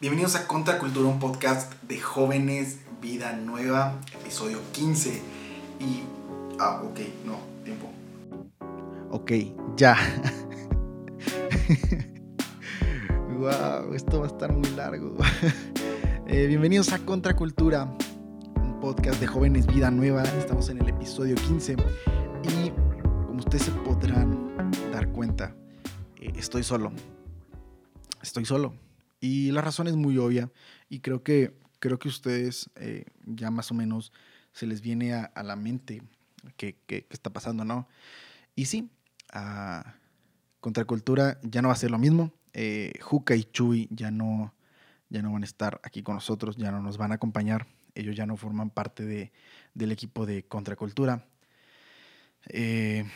Bienvenidos a Contracultura, un podcast de jóvenes, vida nueva, episodio 15. Y. Ah, ok, no, tiempo. Ok, ya. wow, esto va a estar muy largo. Eh, bienvenidos a Contracultura, un podcast de jóvenes, vida nueva. Estamos en el episodio 15. Y como ustedes se podrán dar cuenta, eh, estoy solo. Estoy solo y la razón es muy obvia y creo que, creo que ustedes eh, ya más o menos se les viene a, la mente qué, está pasando, ¿no? Y sí, a Contracultura ya no va a ser lo mismo. Eh, Juca y Chuy ya no, ya no van a estar aquí con nosotros, ya no nos van a acompañar. Ellos ya no forman parte de, del equipo de Contracultura. Eh,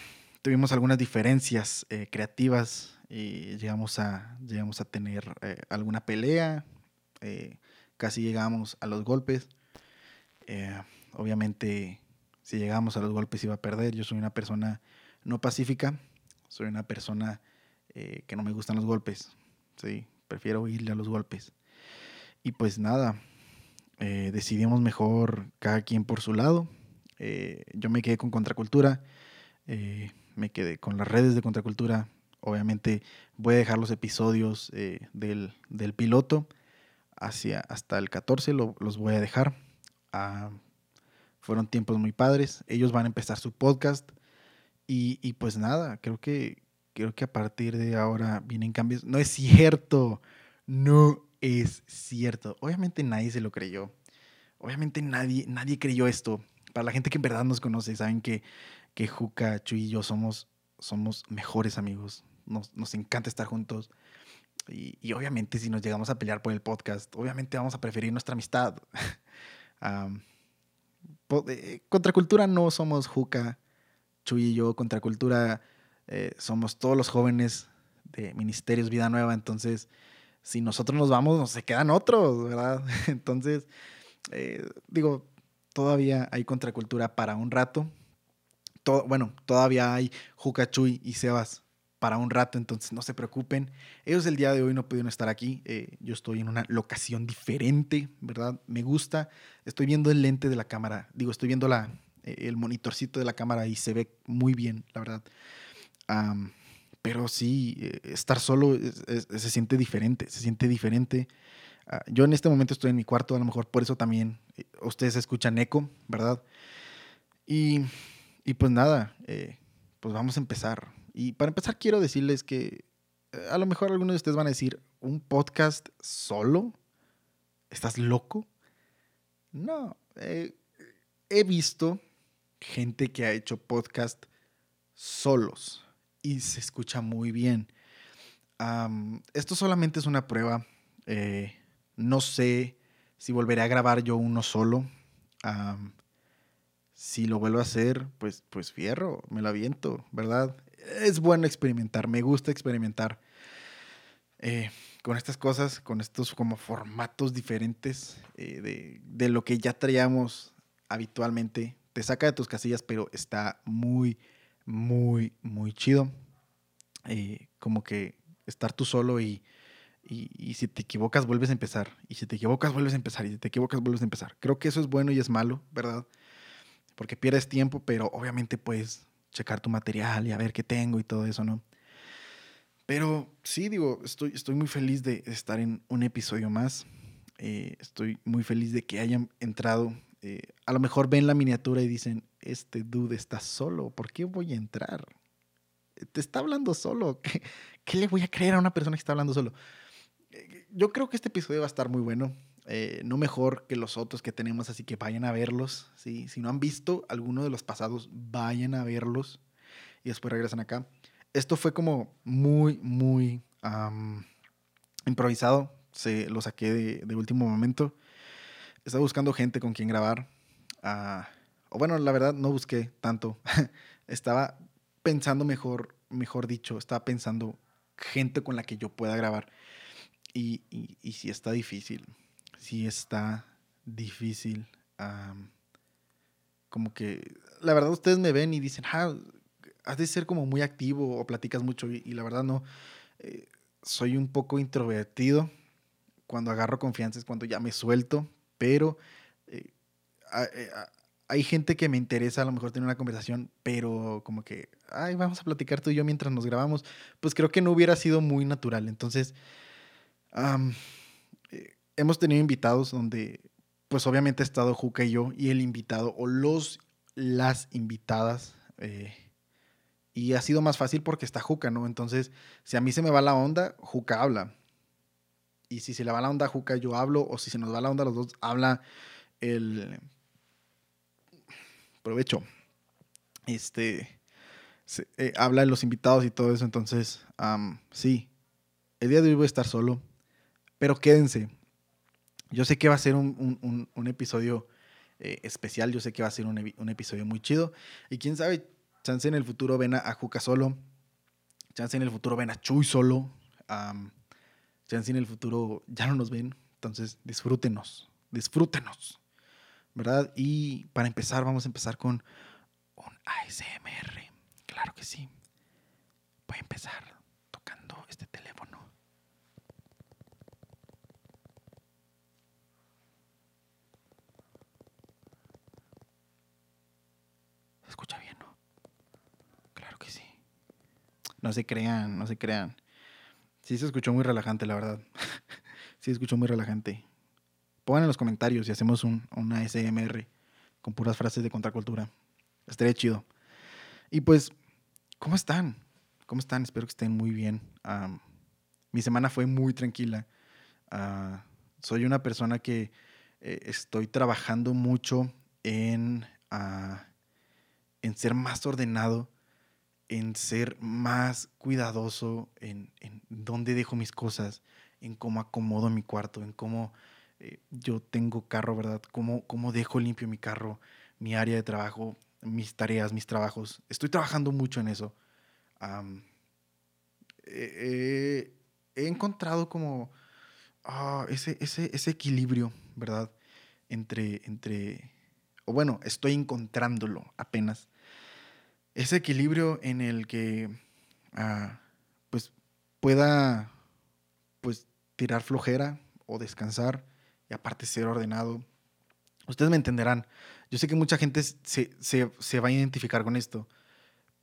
tuvimos algunas diferencias creativas y llegamos a, llegamos a tener eh, alguna pelea, eh, casi llegamos a los golpes. Eh, obviamente, si llegamos a los golpes iba a perder. Yo soy una persona no pacífica, soy una persona que no me gustan los golpes. Sí, prefiero irle a los golpes. Y pues nada, decidimos mejor cada quien por su lado. yo me quedé con Contracultura, me quedé con las redes de Contracultura, Obviamente voy a dejar los episodios eh, del, piloto hacia, hasta el 14, los voy a dejar. Ah, fueron tiempos muy padres. Ellos van a empezar su podcast. Y, pues nada, creo que, creo que a partir de ahora vienen cambios. No es cierto, no es cierto. Obviamente nadie se lo creyó. Obviamente nadie, nadie creyó esto. Para la gente que en verdad nos conoce, saben que, que Juca, Chuy y yo somos, somos mejores amigos nos, encanta estar juntos. Y, obviamente si nos llegamos a pelear por el podcast, obviamente vamos a preferir nuestra amistad. Eh, contracultura no somos Juca, Chuy y yo. Contracultura eh, somos todos los jóvenes de Ministerios Vida Nueva. Entonces, si nosotros nos vamos, nos se quedan otros, ¿verdad? Entonces, eh, digo, todavía hay contracultura para un rato. Todo, bueno, todavía hay Juca, Chuy y Sebas para un rato, entonces no se preocupen. Ellos el día de hoy no pudieron estar aquí. Eh, yo estoy en una locación diferente, ¿verdad? Me gusta. Estoy viendo el lente de la cámara. Digo, estoy viendo la, eh, el monitorcito de la cámara y se ve muy bien, la verdad. pero sí, eh, estar solo se siente diferente, se siente diferente. Ah, yo en este momento estoy en mi cuarto, a lo mejor por eso también ustedes escuchan eco, ¿verdad? Y, y pues nada, pues vamos a empezar y para empezar, quiero decirles que eh, a lo mejor algunos de ustedes van a decir, ¿un podcast solo? ¿Estás loco? No, eh, he visto gente que ha hecho podcast solos y se escucha muy bien. esto solamente es una prueba. Eh, no sé si volveré a grabar yo uno solo. si lo vuelvo a hacer, pues, pues fierro, me lo aviento, ¿verdad? Es bueno experimentar, me gusta experimentar eh, con estas cosas, con estos como formatos diferentes eh, de, lo que ya traíamos habitualmente. Te saca de tus casillas, pero está muy, muy, muy chido. Eh, como que estar tú solo y, y, si te equivocas vuelves a empezar. Y si te equivocas vuelves a empezar. Y si te equivocas vuelves a empezar. Creo que eso es bueno y es malo, ¿verdad? Porque pierdes tiempo, pero obviamente puedes checar tu material y a ver qué tengo y todo eso, ¿no? Pero sí, digo, estoy, estoy muy feliz de estar en un episodio más. Eh, estoy muy feliz de que hayan entrado. Eh, a lo mejor ven la miniatura y dicen, este dude está solo, ¿por qué voy a entrar? Te está hablando solo. ¿Qué, ¿Qué, le voy a creer a una persona que está hablando solo? Eh, yo creo que este episodio va a estar muy bueno. Eh, no mejor que los otros que tenemos, así que vayan a verlos. ¿sí? Si no han visto alguno de los pasados, vayan a verlos y después regresan acá. Esto fue como muy, muy improvisado. Se lo saqué de, último momento. Estaba buscando gente con quien grabar. Ah, o bueno, la verdad no busqué tanto. estaba pensando mejor, mejor dicho, estaba pensando gente con la que yo pueda grabar. Y, y, y sí está difícil sí está difícil. como que, la verdad, ustedes me ven y dicen, ah, has de ser como muy activo o platicas mucho. Y, la verdad, no. Eh, soy un poco introvertido. cuando agarro confianza es cuando ya me suelto, pero eh, eh, hay gente que me interesa a lo mejor tener una conversación, pero como que, ay, vamos a platicar tú y yo mientras nos grabamos, pues creo que no hubiera sido muy natural. Entonces, hemos tenido invitados donde, pues obviamente ha estado Juca y yo, y el invitado, o los, las invitadas, y ha sido más fácil porque está Juca, ¿no? Entonces, si a mí se me va la onda, Juca habla. Y si se le va la onda a Juca, yo hablo. O si se nos va la onda los dos, habla el. Provecho. Este. Eh, habla de los invitados y todo eso. Entonces, sí. El día de hoy voy a estar solo. Pero quédense. Yo sé que va a ser un, episodio eh, especial. Yo sé que va a ser un, episodio muy chido. Y quién sabe, chance en el futuro ven a, Juca solo. Chance en el futuro ven a Chuy solo si en el futuro ya no nos ven. Entonces, disfrútenos, disfrútenos, ¿verdad? Y para empezar, vamos a empezar con un ASMR. Claro que sí. Voy a empezar tocando este teléfono. ¿Se escucha bien, no? Claro que sí. No se crean, no se crean. Sí, se escuchó muy relajante, la verdad. sí, se escuchó muy relajante. Pongan en los comentarios si hacemos un, una SMR con puras frases de contracultura. Estaría chido. Y pues, ¿cómo están? ¿Cómo están? Espero que estén muy bien. mi semana fue muy tranquila. Ah, soy una persona que eh, estoy trabajando mucho en, ah, en ser más ordenado en ser más cuidadoso en, en dónde dejo mis cosas, en cómo acomodo mi cuarto, en cómo eh, yo tengo carro, ¿verdad? Cómo, cómo dejo limpio mi carro, mi área de trabajo, mis tareas, mis trabajos. Estoy trabajando mucho en eso. he encontrado como ah, ese, ese, ese equilibrio, ¿verdad? Entre, entre, o bueno, estoy encontrándolo apenas ese equilibrio en el que ah, pues pueda pues tirar flojera o descansar y aparte ser ordenado. Ustedes me entenderán. Yo sé que mucha gente se, se va a identificar con esto,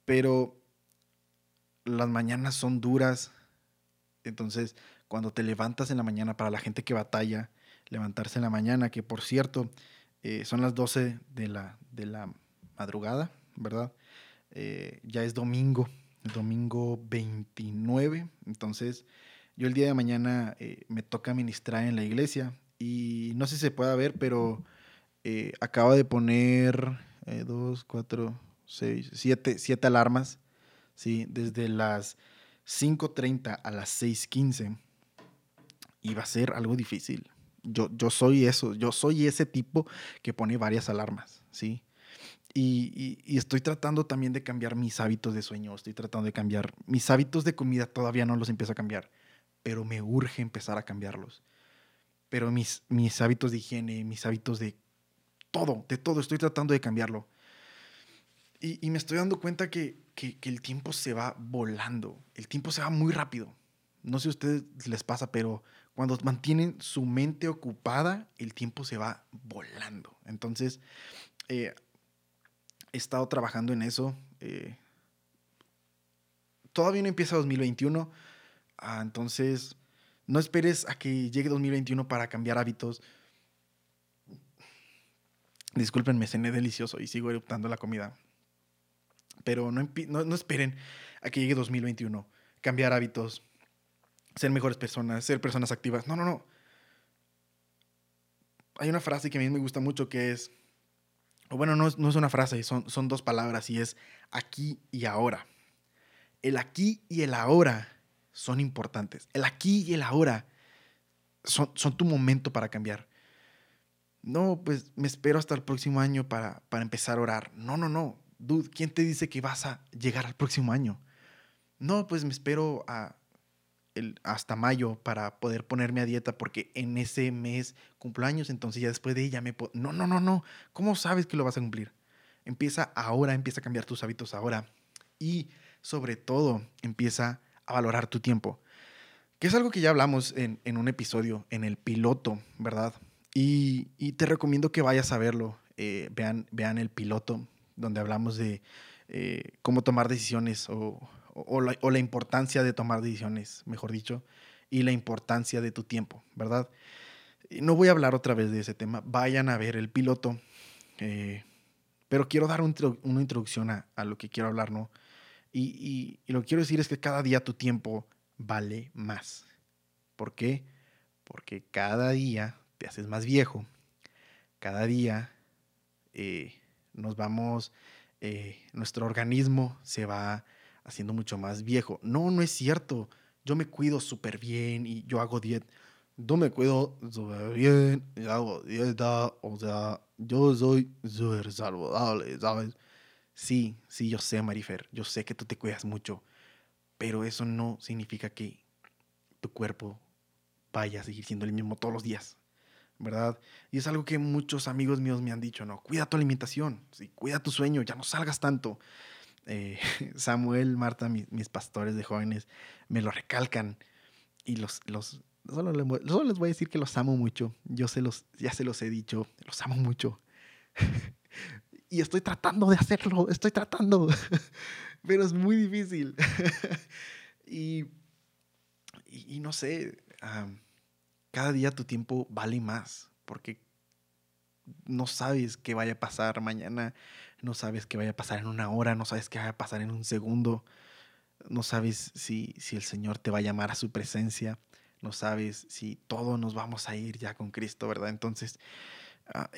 pero las mañanas son duras. Entonces, cuando te levantas en la mañana, para la gente que batalla, levantarse en la mañana, que por cierto, eh, son las 12 de la, de la madrugada, ¿verdad? Eh, ya es domingo, domingo 29. Entonces, yo el día de mañana eh, me toca ministrar en la iglesia y no sé si se puede ver, pero eh, acabo de poner dos, cuatro, seis, siete, siete alarmas, ¿sí? Desde las 5.30 a las 6.15. Y va a ser algo difícil. Yo, yo soy eso, yo soy ese tipo que pone varias alarmas, ¿sí? Y, estoy tratando también de cambiar mis hábitos de sueño, estoy tratando de cambiar mis hábitos de comida, todavía no los empiezo a cambiar, pero me urge empezar a cambiarlos. Pero mis, mis hábitos de higiene, mis hábitos de todo, de todo, estoy tratando de cambiarlo. Y, me estoy dando cuenta que, que, el tiempo se va volando, el tiempo se va muy rápido. No sé si a ustedes les pasa, pero cuando mantienen su mente ocupada, el tiempo se va volando. Entonces, eh, he estado trabajando en eso. Eh, todavía no empieza 2021, ah, entonces no esperes a que llegue 2021 para cambiar hábitos. Disculpen, me cené delicioso y sigo eruptando la comida. Pero no, no, esperen a que llegue 2021. Cambiar hábitos, ser mejores personas, ser personas activas. No, no, no. Hay una frase que a mí me gusta mucho que es, o bueno, no es, una frase, son, son dos palabras y es aquí y ahora. El aquí y el ahora son importantes. El aquí y el ahora son, son tu momento para cambiar. No, pues me espero hasta el próximo año para, para empezar a orar. No, no, no. Dude, ¿quién te dice que vas a llegar al próximo año? No, pues me espero a hasta mayo para poder ponerme a dieta porque en ese mes cumplo años, entonces ya después de ella me puedo... No, no, no, no. ¿Cómo sabes que lo vas a cumplir? Empieza ahora, empieza a cambiar tus hábitos ahora y sobre todo empieza a valorar tu tiempo. Que es algo que ya hablamos en, un episodio, en el piloto, ¿verdad? Y, te recomiendo que vayas a verlo. Eh, vean, vean el piloto, donde hablamos de eh, cómo tomar decisiones o, o la importancia de tomar decisiones, mejor dicho, y la importancia de tu tiempo, ¿verdad? No voy a hablar otra vez de ese tema. Vayan a ver el piloto. Eh, pero quiero dar una introducción a, lo que quiero hablar, ¿no? Y, lo que quiero decir es que cada día tu tiempo vale más. ¿Por qué? Porque cada día te haces más viejo. Cada día eh, nos vamos, eh, nuestro organismo se va haciendo mucho más viejo. No, no es cierto. Yo me cuido súper bien y yo hago dieta yo me cuido súper bien y hago dieta, o sea, yo soy súper saludable, ¿sabes? Sí, sí, yo sé, Marifer, yo sé que tú te cuidas mucho, pero eso no significa que tu cuerpo vaya a seguir siendo el mismo todos los días, ¿verdad? Y es algo que muchos amigos míos me han dicho, ¿no? Cuida tu alimentación, ¿sí? cuida tu sueño, ya no salgas tanto. Eh, Samuel, Marta, mis, pastores de jóvenes, me lo recalcan y los, los, Solo, les voy a decir que los amo mucho. Yo se los, ya se los he dicho, los amo mucho. y estoy tratando de hacerlo, estoy tratando. Pero es muy difícil. y, y, no sé, cada día tu tiempo vale más porque no sabes qué vaya a pasar mañana, no sabes qué vaya a pasar en una hora, no sabes qué vaya a pasar en un segundo, no sabes si, si el Señor te va a llamar a su presencia no sabes si todos nos vamos a ir ya con Cristo, ¿verdad? Entonces, ah,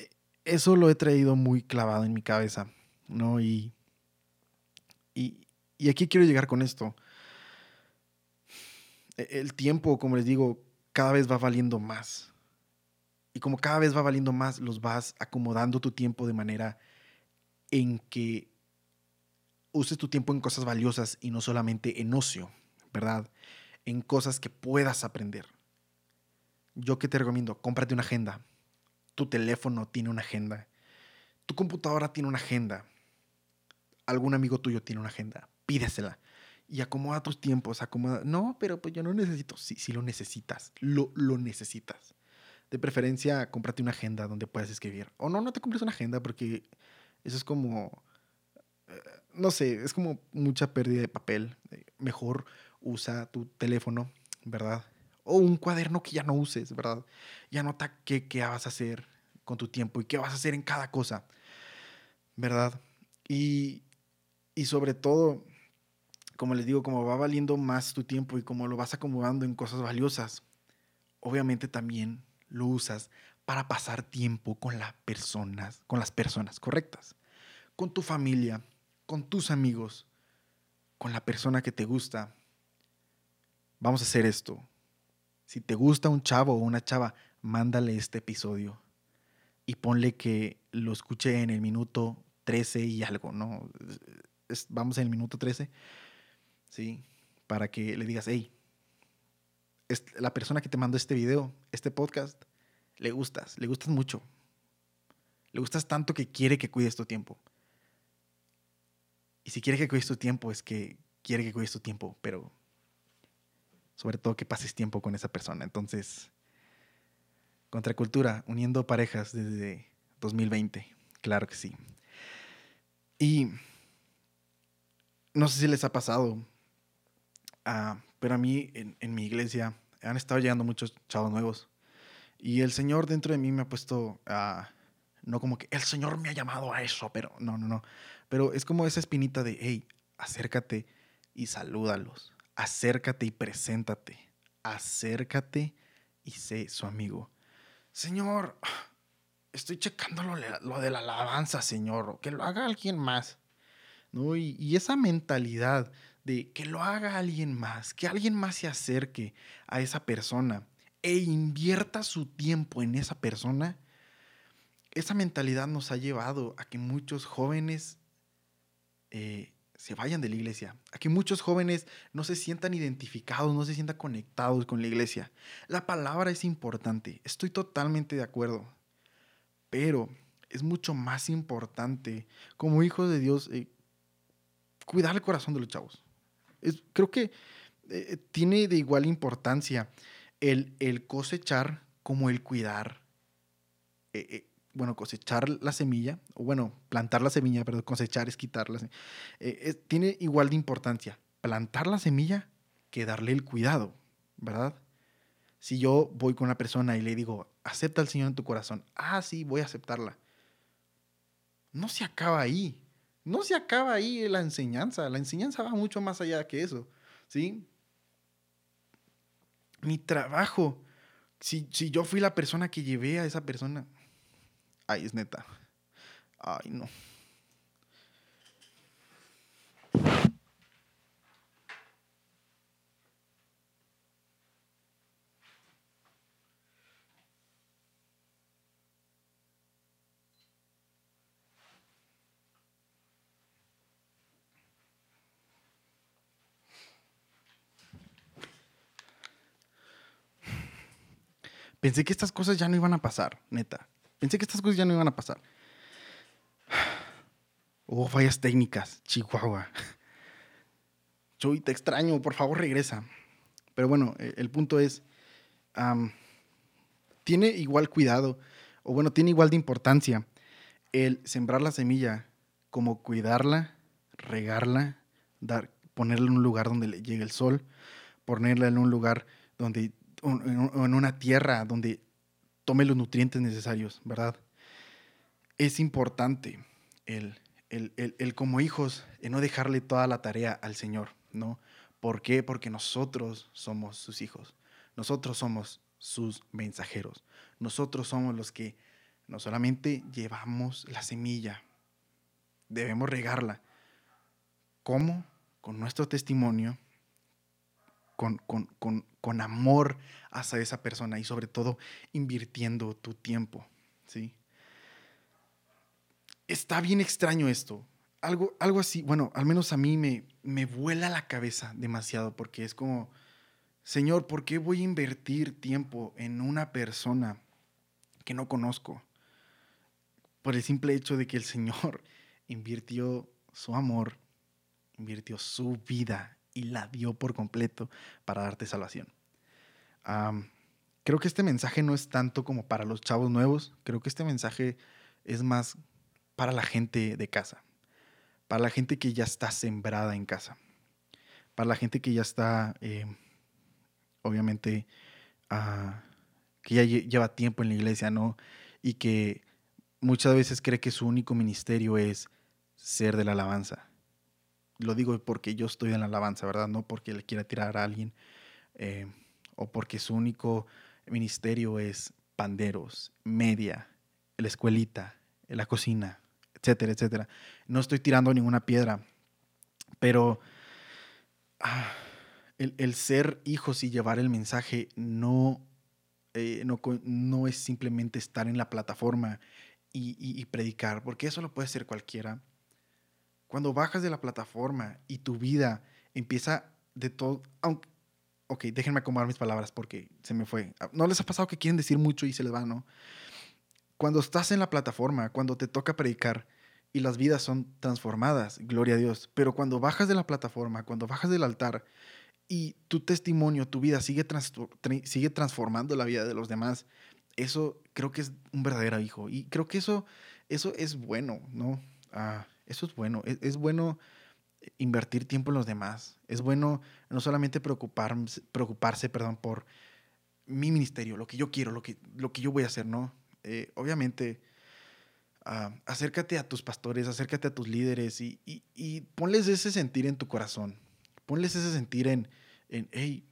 eso lo he traído muy clavado en mi cabeza, ¿no? Y, y, y aquí quiero llegar con esto. E, el tiempo, como les digo, cada vez va valiendo más. Y como cada vez va valiendo más, los vas acomodando tu tiempo de manera en que uses tu tiempo en cosas valiosas y no solamente en ocio, ¿verdad? en cosas que puedas aprender. Yo que te recomiendo, cómprate una agenda. Tu teléfono tiene una agenda. Tu computadora tiene una agenda. Algún amigo tuyo tiene una agenda. Pídesela. Y acomoda tus tiempos. Acomoda. No, pero pues yo no necesito. Sí, sí lo necesitas. Lo, lo necesitas. De preferencia, cómprate una agenda donde puedas escribir. O no, no te compres una agenda porque eso es como. Eh, no sé, es como mucha pérdida de papel. Mejor usa tu teléfono, ¿verdad? O un cuaderno que ya no uses, ¿verdad? Y anota qué, qué vas a hacer con tu tiempo y qué vas a hacer en cada cosa, ¿verdad? Y, y sobre todo, como les digo, como va valiendo más tu tiempo y como lo vas acomodando en cosas valiosas, obviamente también lo usas para pasar tiempo con las personas, con las personas correctas, con tu familia, con tus amigos, con la persona que te gusta, vamos a hacer esto. Si te gusta un chavo o una chava, mándale este episodio y ponle que lo escuche en el minuto 13 y algo, ¿no? vamos en el minuto 13, ¿sí? Para que le digas, hey, la persona que te mandó este video, este podcast, le gustas, le gustas mucho. Le gustas tanto que quiere que cuides tu tiempo. Y si quiere que cuides tu tiempo, es que quiere que cuides tu tiempo, pero sobre todo que pases tiempo con esa persona. Entonces, Contracultura, uniendo parejas desde 2020, claro que sí. Y no sé si les ha pasado, ah, pero a mí en, en, mi iglesia han estado llegando muchos chavos nuevos. Y el Señor dentro de mí me ha puesto, a no como que el Señor me ha llamado a eso, pero no, no, no. Pero es como esa espinita de, hey, acércate y salúdalos acércate y preséntate. Acércate y sé su amigo. Señor, estoy checando lo, de la alabanza, Señor. Que lo haga alguien más. ¿No? Y, y, esa mentalidad de que lo haga alguien más, que alguien más se acerque a esa persona e invierta su tiempo en esa persona, esa mentalidad nos ha llevado a que muchos jóvenes eh, se vayan de la iglesia, a que muchos jóvenes no se sientan identificados, no se sientan conectados con la iglesia. La palabra es importante, estoy totalmente de acuerdo, pero es mucho más importante como hijos de Dios eh, cuidar el corazón de los chavos. creo que eh, tiene de igual importancia el, el cosechar como el cuidar. Eh, eh, bueno, cosechar la semilla, o bueno, plantar la semilla, pero cosechar es quitarla. tiene igual de importancia plantar la semilla que darle el cuidado, ¿verdad? Si yo voy con una persona y le digo, acepta al Señor en tu corazón, ah, sí, voy a aceptarla. No se acaba ahí. No se acaba ahí la enseñanza. La enseñanza va mucho más allá que eso, ¿sí? Mi trabajo, si, si yo fui la persona que llevé a esa persona, ay, es neta. Ay, no. Pensé que estas cosas ya no iban a pasar, neta. Pensé que estas cosas ya no iban a pasar. Hubo oh, fallas técnicas, Chihuahua. Chuy, te extraño, por favor regresa. Pero bueno, e, el punto es, tiene igual cuidado, o bueno, tiene igual de importancia el sembrar la semilla como cuidarla, regarla, dar, ponerla en un lugar donde le llegue el sol, ponerla en un lugar donde en una tierra donde tome los nutrientes necesarios, ¿verdad? Es importante el, el, como hijos, no dejarle toda la tarea al Señor, ¿no? ¿Por qué? Porque nosotros somos sus hijos, nosotros somos sus mensajeros, nosotros somos los que no solamente llevamos la semilla, debemos regarla. ¿Cómo? Con nuestro testimonio, con, amor hacia esa persona y sobre todo invirtiendo tu tiempo, ¿sí? Está bien extraño esto. Algo, algo así, bueno, al menos a mí me, me vuela la cabeza demasiado porque es como, Señor, ¿por qué voy a invertir tiempo en una persona que no conozco? Por el simple hecho de que el Señor invirtió su amor, invirtió su vida y la dio por completo para darte salvación. creo que este mensaje no es tanto como para los chavos nuevos, creo que este mensaje es más para la gente de casa, para la gente que ya está sembrada en casa, para la gente que ya está, eh, obviamente, ah, que ya lleva tiempo en la iglesia, ¿no? Y que muchas veces cree que su único ministerio es ser de la alabanza lo digo porque yo estoy en la alabanza, ¿verdad? No porque le quiera tirar a alguien eh, o porque su único ministerio es panderos, media, la escuelita, la cocina, etcétera, etcétera. No estoy tirando ninguna piedra, pero ah, el, ser hijos y llevar el mensaje no, eh, no, es simplemente estar en la plataforma y predicar, porque eso lo puede hacer cualquiera cuando bajas de la plataforma y tu vida empieza de todo, aunque, ok, déjenme acomodar mis palabras porque se me fue. ¿No les ha pasado que quieren decir mucho y se les va, no? Cuando estás en la plataforma, cuando te toca predicar y las vidas son transformadas, gloria a Dios, pero cuando bajas de la plataforma, cuando bajas del altar y tu testimonio, tu vida sigue, sigue transformando la vida de los demás, eso creo que es un verdadero hijo y creo que eso, eso es bueno, ¿no? Ah, eso es bueno. E-, es, bueno invertir tiempo en los demás. Es bueno no solamente preocuparse, preocuparse perdón, por mi ministerio, lo que yo quiero, lo que, lo que yo voy a hacer, ¿no? Eh, obviamente, ah, acércate a tus pastores, acércate a tus líderes y, y, ponles ese sentir en tu corazón. Ponles ese sentir en, en, hey,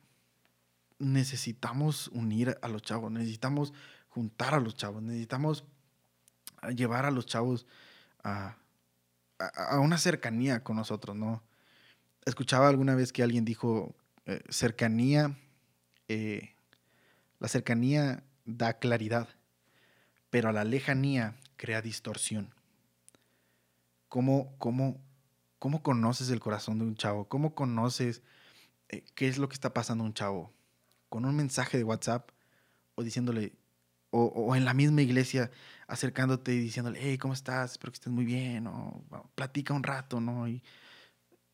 necesitamos unir a los chavos, necesitamos juntar a los chavos, necesitamos llevar a los chavos a a, una cercanía con nosotros, ¿no? Escuchaba alguna vez que alguien dijo, eh, cercanía, eh, la cercanía da claridad, pero a la lejanía crea distorsión. ¿Cómo, cómo, cómo conoces el corazón de un chavo? ¿Cómo conoces eh, qué es lo que está pasando un chavo? ¿Con un mensaje de WhatsApp o diciéndole, o, en la misma iglesia acercándote y diciéndole, hey, ¿cómo estás? Espero que estés muy bien, o platica un rato, ¿no? Y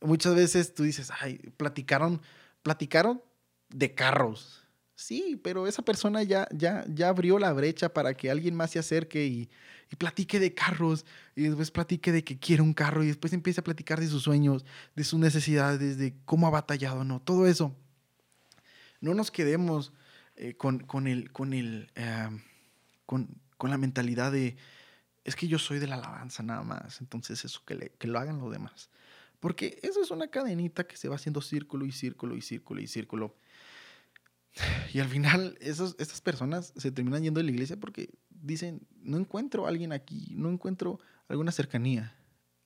muchas veces tú dices, ay, platicaron platicaron de carros. Sí, pero esa persona ya, ya, ya abrió la brecha para que alguien más se acerque y, y platique de carros, y después platique de que quiere un carro, y después empiece a platicar de sus sueños, de sus necesidades, de cómo ha batallado, ¿no? Todo eso. No nos quedemos eh, con, con, el, con, el, eh, con, la mentalidad de, es que yo soy de la alabanza nada más, entonces eso que, le, que lo hagan los demás. Porque eso es una cadenita que se va haciendo círculo y círculo y círculo y círculo. Y al final, esos, estas personas se terminan yendo de la iglesia porque dicen, no encuentro a alguien aquí, no encuentro alguna cercanía.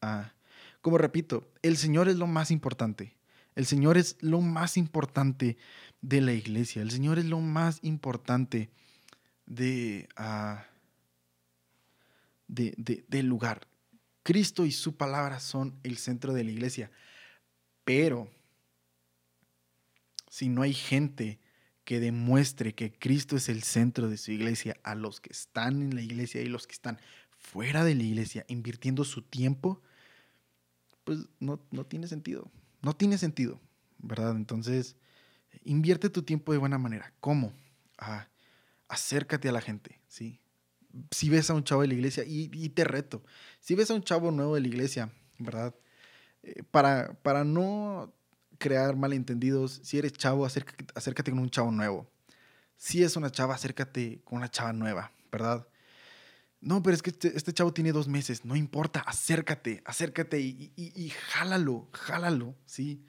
Ah, como repito, el Señor es lo más importante. El Señor es lo más importante de la iglesia. El Señor es lo más importante de, uh, de, de, del lugar. Cristo y su palabra son el centro de la iglesia. Pero si no hay gente que demuestre que Cristo es el centro de su iglesia a los que están en la iglesia y los que están fuera de la iglesia invirtiendo su tiempo, pues no, no tiene sentido. No tiene sentido, ¿verdad? Entonces, invierte tu tiempo de buena manera. ¿Cómo? Ah, acércate a la gente, ¿sí? Si ves a un chavo de la iglesia, y, te reto, si ves a un chavo nuevo de la iglesia, ¿verdad? Eh, para, para no crear malentendidos. Si eres chavo, acércate, acércate con un chavo nuevo. Si es una chava, acércate con una chava nueva, ¿verdad? No, pero es que este, este chavo tiene dos meses. No importa, acércate, acércate y, y, y, jálalo, jálalo, ¿sí?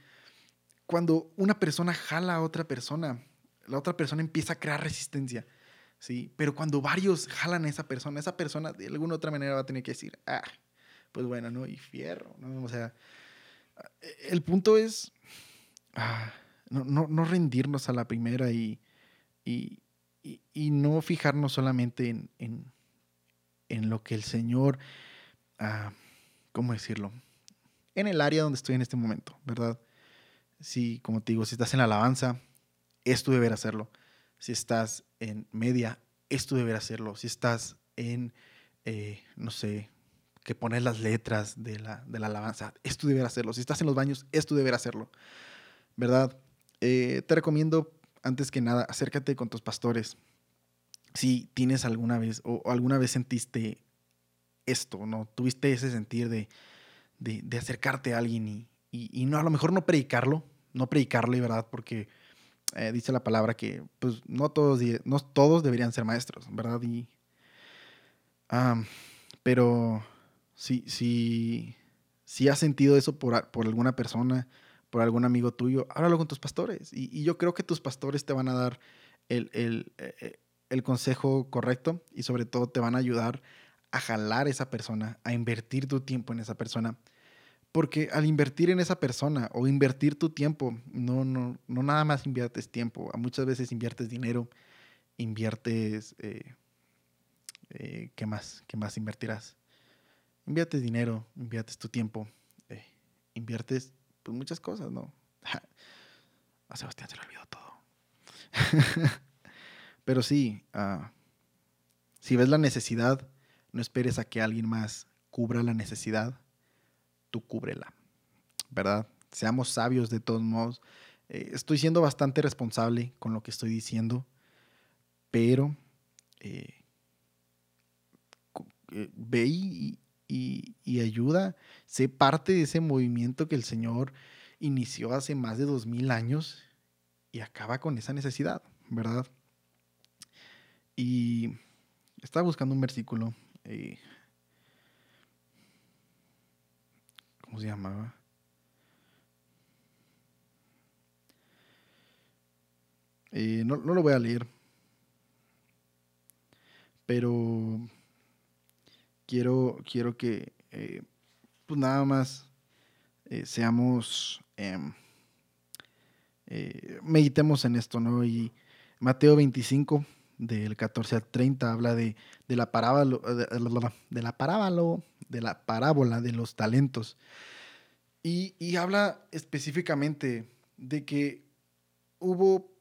Cuando una persona jala a otra persona, la otra persona empieza a crear resistencia, ¿sí? Pero cuando varios jalan a esa persona, esa persona de alguna otra manera va a tener que decir, ah, pues bueno, ¿no? Y fierro, ¿no? O sea, el punto es ah, no, no, no, rendirnos a la primera y, y, y, no fijarnos solamente en, en, en, lo que el Señor, ah, ¿cómo decirlo? En el área donde estoy en este momento, ¿verdad? Si, como te digo, si estás en la alabanza, es tu deber hacerlo. Si estás en media, es tu deber hacerlo. Si estás en, eh, no sé, que pones las letras de la, de la alabanza, es tu deber hacerlo. Si estás en los baños, es tu deber hacerlo. ¿Verdad? Eh, te recomiendo, antes que nada, acércate con tus pastores. Si tienes alguna vez o, alguna vez sentiste esto, ¿no? Tuviste ese sentir de, de, acercarte a alguien y, y, y, no, a lo mejor no predicarlo, no predicarle, ¿verdad? Porque eh, dice la palabra que pues no todos, no todos deberían ser maestros, ¿verdad? Y, pero si, si, si has sentido eso por, por, alguna persona, por algún amigo tuyo, háblalo con tus pastores. Y, y yo creo que tus pastores te van a dar el, el, eh, el, consejo correcto y sobre todo te van a ayudar a jalar a esa persona, a invertir tu tiempo en esa persona. Porque al invertir en esa persona o invertir tu tiempo, no, no, no nada más inviertes tiempo, muchas veces inviertes dinero, inviertes... Eh, eh, ¿Qué más? ¿Qué más invertirás? inviertes dinero, inviertes tu tiempo, eh, inviertes pues, muchas cosas, ¿no? A Sebastián se le olvidó todo. Pero sí, uh, si ves la necesidad, no esperes a que alguien más cubra la necesidad, cúbrela, ¿verdad? Seamos sabios de todos modos. Eh, estoy siendo bastante responsable con lo que estoy diciendo, pero eh, eh ve y, ayuda, sé parte de ese movimiento que el Señor inició hace más de dos mil años y acaba con esa necesidad, ¿verdad? Y estaba buscando un versículo. ¿Cómo se llamaba? Eh, no, no lo voy a leer. Pero quiero, quiero que eh, pues nada más eh, seamos, eh, meditemos en esto, ¿no? Y Mateo 25, del 14 al 30, habla de, de la parábola, de, de, la parábola, de la parábola de los talentos. Y, y habla específicamente de que hubo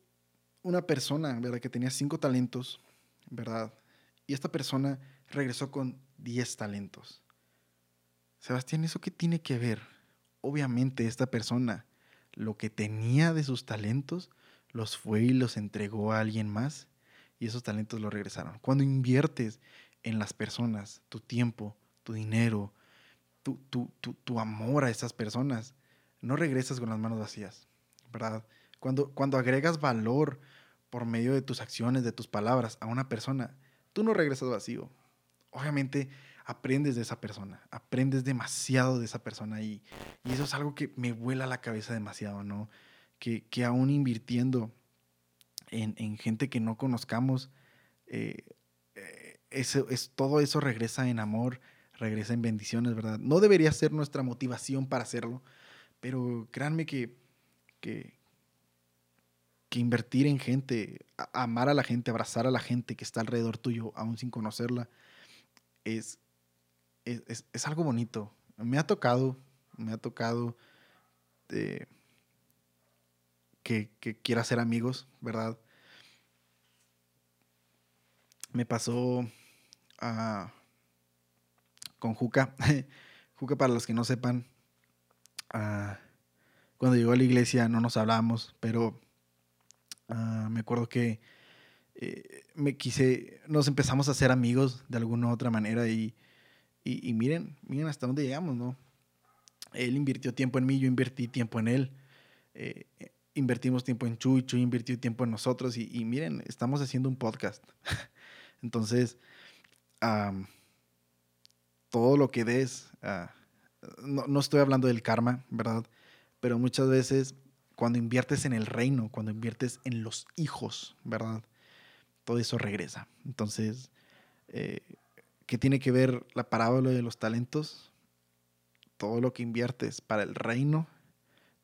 una persona, ¿verdad? Que tenía cinco talentos, ¿verdad? Y esta persona regresó con 10 talentos. Sebastián, ¿eso qué tiene que ver? Obviamente esta persona lo que tenía de sus talentos, los fue y los entregó a alguien más y esos talentos lo regresaron. Cuando inviertes en las personas, tu tiempo, tu dinero, tu, tu, tu, amor a esas personas, no regresas con las manos vacías, ¿verdad? Cuando, cuando agregas valor por medio de tus acciones, de tus palabras a una persona, tú no regresas vacío. Obviamente aprendes de esa persona, aprendes demasiado de esa persona y, y eso es algo que me vuela la cabeza demasiado, ¿no? Que, que aún invirtiendo en, en, gente que no conozcamos, eh, eh, es, todo eso regresa en amor, regresa en bendiciones, ¿verdad? No debería ser nuestra motivación para hacerlo, pero créanme que, que, que invertir en gente, amar a la gente, abrazar a la gente que está alrededor tuyo, aún sin conocerla, es, es, algo bonito. Me ha tocado, me ha tocado eh, que, quiera ser amigos, ¿verdad? Me pasó ah, con Juca. Juca, para los que no sepan, ah, cuando llegó a la iglesia no nos hablamos, pero ah, me acuerdo que eh, me quise, nos empezamos a hacer amigos de alguna u otra manera y y, miren, miren hasta dónde llegamos, ¿no? Él invirtió tiempo en mí, yo invertí tiempo en él. Eh, invertimos tiempo en Chuy, Chuy invirtió tiempo en nosotros y, miren, estamos haciendo un podcast. Entonces, todo lo que des, ah, no, no, estoy hablando del karma, ¿verdad? Pero muchas veces cuando inviertes en el reino, cuando inviertes en los hijos, ¿verdad? Todo eso regresa. Entonces, eh, ¿Qué tiene que ver la parábola de los talentos? Todo lo que inviertes para el reino,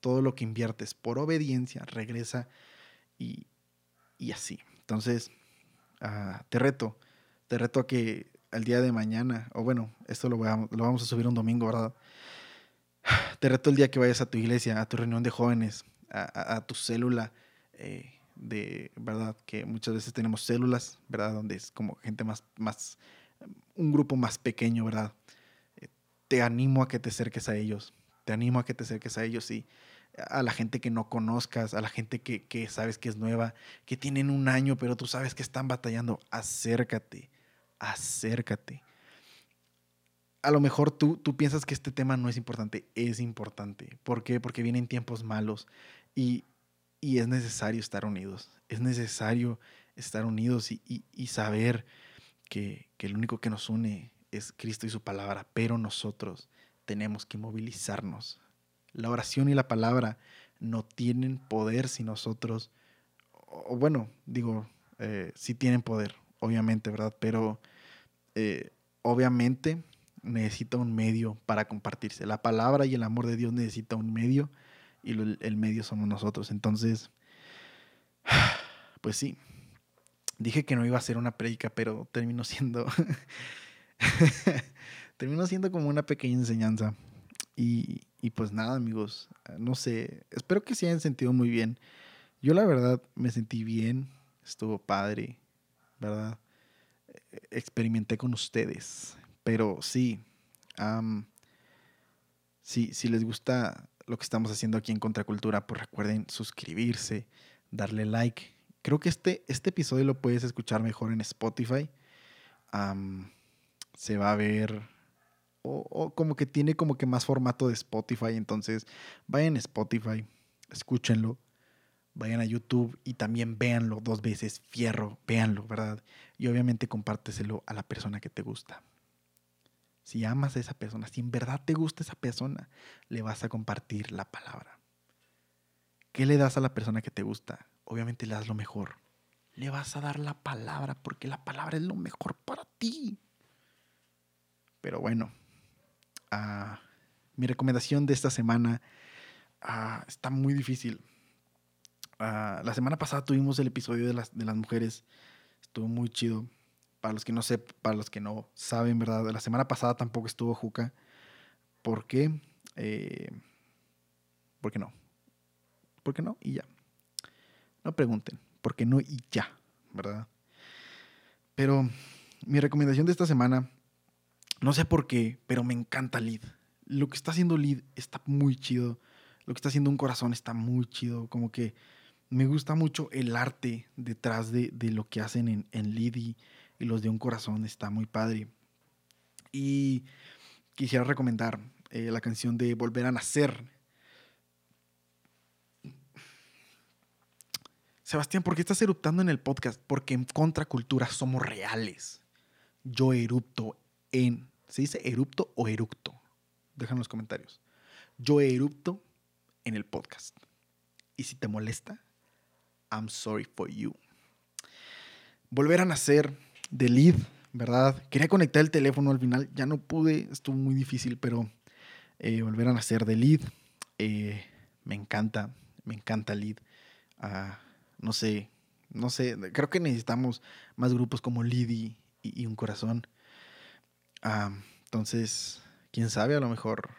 todo lo que inviertes por obediencia, regresa y, así. Entonces, ah, te reto, te reto a que el día de mañana, o bueno, esto lo, lo vamos a subir un domingo, ¿verdad? Te reto el día que vayas a tu iglesia, a tu reunión de jóvenes, a, tu célula eh, de, ¿verdad? Que muchas veces tenemos células, ¿verdad? Donde es como gente más, más un grupo más pequeño, ¿verdad? Eh, te animo a que te acerques a ellos, te animo a que te acerques a ellos y a la gente que no conozcas, a la gente que, que sabes que es nueva, que tienen un año, pero tú sabes que están batallando, acércate, acércate. A lo mejor tú, tú piensas que este tema no es importante, es importante. ¿Por qué? Porque vienen tiempos malos y, y es necesario estar unidos, es necesario estar unidos y, y, saber que, el único que nos une es Cristo y su palabra, pero nosotros tenemos que movilizarnos. La oración y la palabra no tienen poder si nosotros, o bueno, digo, eh, sí tienen poder, obviamente, ¿verdad? Pero eh, obviamente necesita un medio para compartirse. La palabra y el amor de Dios necesita un medio y el medio somos nosotros. Entonces, pues sí, Dije que no iba a ser una prédica, pero terminó siendo. terminó siendo como una pequeña enseñanza. Y, y, pues nada, amigos. No sé. Espero que se hayan sentido muy bien. Yo, la verdad, me sentí bien. Estuvo padre, ¿verdad? Experimenté con ustedes. Pero sí. sí, si les gusta lo que estamos haciendo aquí en Contracultura, pues recuerden suscribirse, darle like Creo que este, este episodio lo puedes escuchar mejor en Spotify. se va a ver. O, como que tiene como que más formato de Spotify. Entonces, vayan a Spotify, escúchenlo. Vayan a YouTube y también véanlo dos veces. Fierro, véanlo, ¿verdad? Y obviamente compárteselo a la persona que te gusta. Si amas a esa persona, si en verdad te gusta esa persona, le vas a compartir la palabra. ¿Qué le das a la persona que te gusta? obviamente le das lo mejor. Le vas a dar la palabra porque la palabra es lo mejor para ti. Pero bueno, ah, mi recomendación de esta semana ah, está muy difícil. Ah, la semana pasada tuvimos el episodio de las, de las mujeres. Estuvo muy chido. Para los que no sé, para los que no saben, ¿verdad? La semana pasada tampoco estuvo Juca. ¿Por qué? Eh, ¿Por qué no? ¿Por qué no? Y ya. No pregunten, porque no y ya, ¿verdad? Pero mi recomendación de esta semana, no sé por qué, pero me encanta Lid. Lo que está haciendo Lid está muy chido. lo que está haciendo un corazón está muy chido. Como que me gusta mucho el arte detrás de, lo que hacen en, en y los de un corazón. Está muy padre. Y quisiera recomendar eh, la canción de Volver a Nacer. Sebastián, ¿por qué estás eruptando en el podcast? Porque en Contracultura somos reales. Yo erupto en... ¿Se dice erupto o eructo? Deja en los comentarios. Yo erupto en el podcast. Y si te molesta, I'm sorry for you. Volver a nacer de lead, ¿verdad? Quería conectar el teléfono al final, ya no pude, estuvo muy difícil, pero eh, volver a nacer de lead. Eh, me encanta, me encanta lead. Ah, no sé, no sé, creo que necesitamos más grupos como lead y, un corazón. Ah, entonces, quién sabe, a lo mejor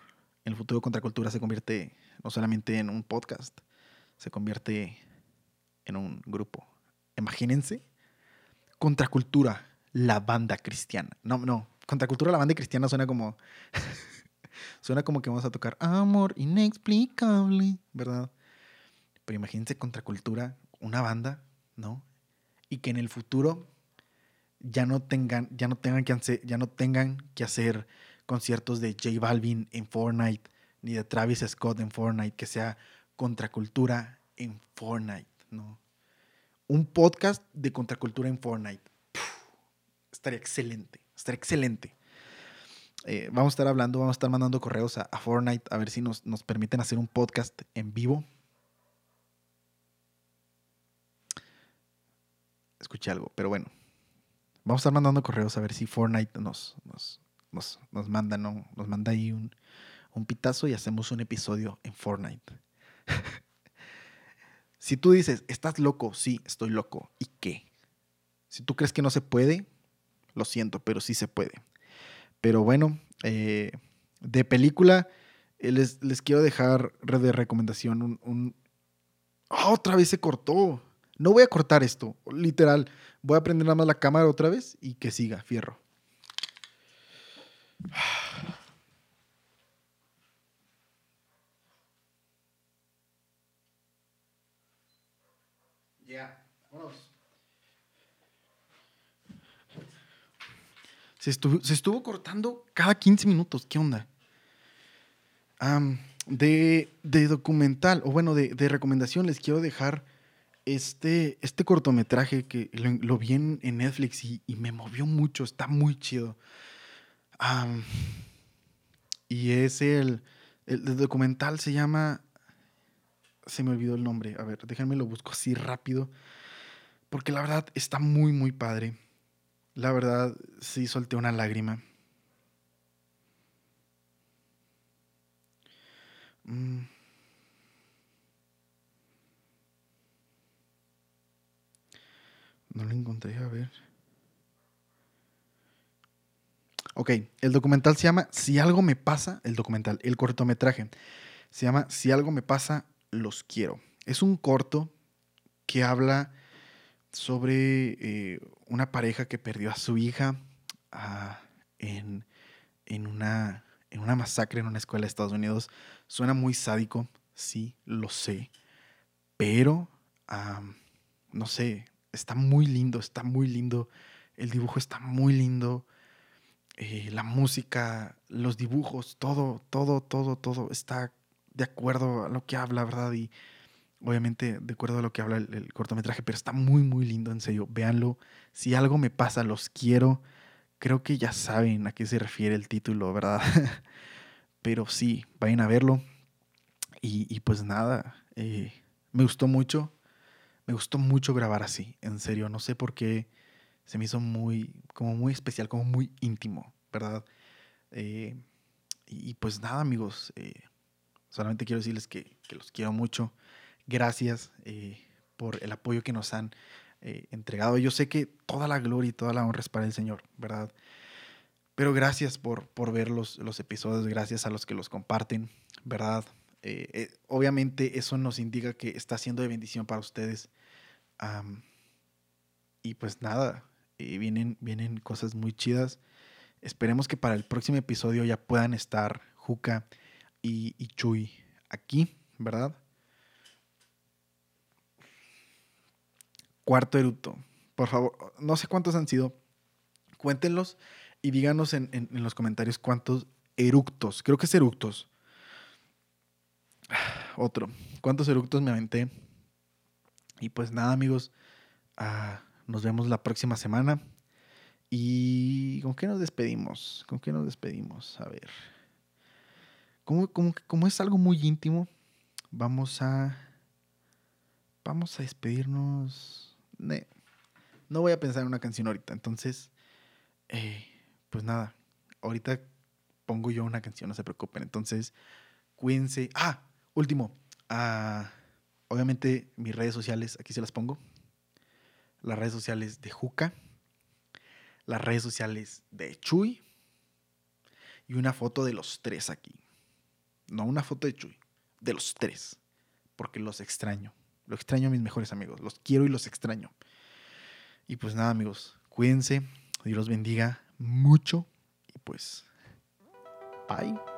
el futuro Contracultura se convierte no solamente en un podcast, se convierte en un grupo. Imagínense, Contracultura, la banda cristiana. No, no, Contracultura, la banda cristiana suena como... suena como que vamos a tocar Amor inexplicable, ¿verdad? Pero imagínense Contracultura, una banda, ¿no? Y que en el futuro ya no tengan, ya no tengan que hacer, ya no tengan que hacer conciertos de J Balvin en Fortnite, ni de Travis Scott en Fortnite, que sea contracultura en Fortnite, ¿no? Un podcast de contracultura en Fortnite. estaría excelente, estaría excelente. Eh, vamos a estar hablando, vamos a estar mandando correos a, Fortnite a ver si nos, nos, permiten hacer un podcast en vivo. Escuché algo, pero bueno. Vamos a estar mandando correos a ver si Fortnite nos, nos, nos, nos manda, ¿no? Nos manda ahí un, un pitazo y hacemos un episodio en Fortnite. Si tú dices, estás loco, sí, estoy loco. ¿Y qué? Si tú crees que no se puede, lo siento, pero sí se puede. Pero bueno, eh, de película, eh, les, quiero dejar de recomendación un... ¡Ah, otra vez se cortó. No voy a cortar esto, literal. Voy a prender nada más la cámara otra vez y que siga, fierro. Se estuvo, cortando cada 15 minutos. ¿Qué onda? de, documental, o bueno, de, recomendación, les quiero dejar este, este cortometraje que lo, vi en, Netflix y, me movió mucho. Está muy chido. y es el, el, documental se llama. Se me olvidó el nombre. A ver, déjenme lo busco así rápido. Porque la verdad está muy, muy padre. La verdad, sí solté una lágrima. Mm. No lo encontré, a ver. Ok, el documental se llama Si algo me pasa, el documental, el cortometraje, se llama Si algo me pasa, los quiero. Es un corto que habla sobre eh, una pareja que perdió a su hija ah, en, una, en una masacre en una escuela de Estados Unidos. Suena muy sádico, sí, lo sé, pero no sé, está muy lindo, está muy lindo. El dibujo está muy lindo. Eh, la música, los dibujos, todo, todo, todo, todo está de acuerdo a lo que habla, ¿verdad? Y obviamente de acuerdo a lo que habla el, cortometraje, pero está muy, muy lindo, en serio. Véanlo. Si algo me pasa, los quiero. Creo que ya saben a qué se refiere el título, ¿verdad? pero sí, vayan a verlo. Y, pues nada, eh, me gustó mucho. Me gustó mucho grabar así, en serio. No sé por qué se me hizo muy, como muy especial, como muy íntimo, ¿verdad? Eh, y, pues nada, amigos. Eh, solamente quiero decirles que, que los quiero mucho gracias eh, por el apoyo que nos han eh, entregado. Yo sé que toda la gloria y toda la honra es para el Señor, ¿verdad? Pero gracias por, por ver los, los episodios, gracias a los que los comparten, ¿verdad? Eh, obviamente eso nos indica que está siendo de bendición para ustedes. y pues nada, vienen, vienen cosas muy chidas. Esperemos que para el próximo episodio ya puedan estar Juca y, y Chuy aquí ¿verdad? Cuarto eructo. Por favor, no sé cuántos han sido. Cuéntenlos y díganos en, en- los comentarios cuántos eructos. Creo que es eructos. Otro. ¿Cuántos eructos me aventé? Y pues nada, amigos. ah, nos vemos la próxima semana. ¿Y con qué nos despedimos? ¿Con qué nos despedimos? A ver. Como, como, como es algo muy íntimo, vamos a. Vamos a despedirnos. No voy a pensar en una canción ahorita. Entonces, eh, pues nada. Ahorita pongo yo una canción, no se preocupen. Entonces, cuídense. Ah, último. Ah, obviamente, mis redes sociales, aquí se las pongo. Las redes sociales de Juca. Las redes sociales de Chuy. Y una foto de los tres aquí. No una foto de Chuy, de los tres. Porque los extraño. Lo extraño a mis mejores amigos. Los quiero y los extraño. Y pues nada, amigos. Cuídense. Dios los bendiga mucho. Y pues, bye.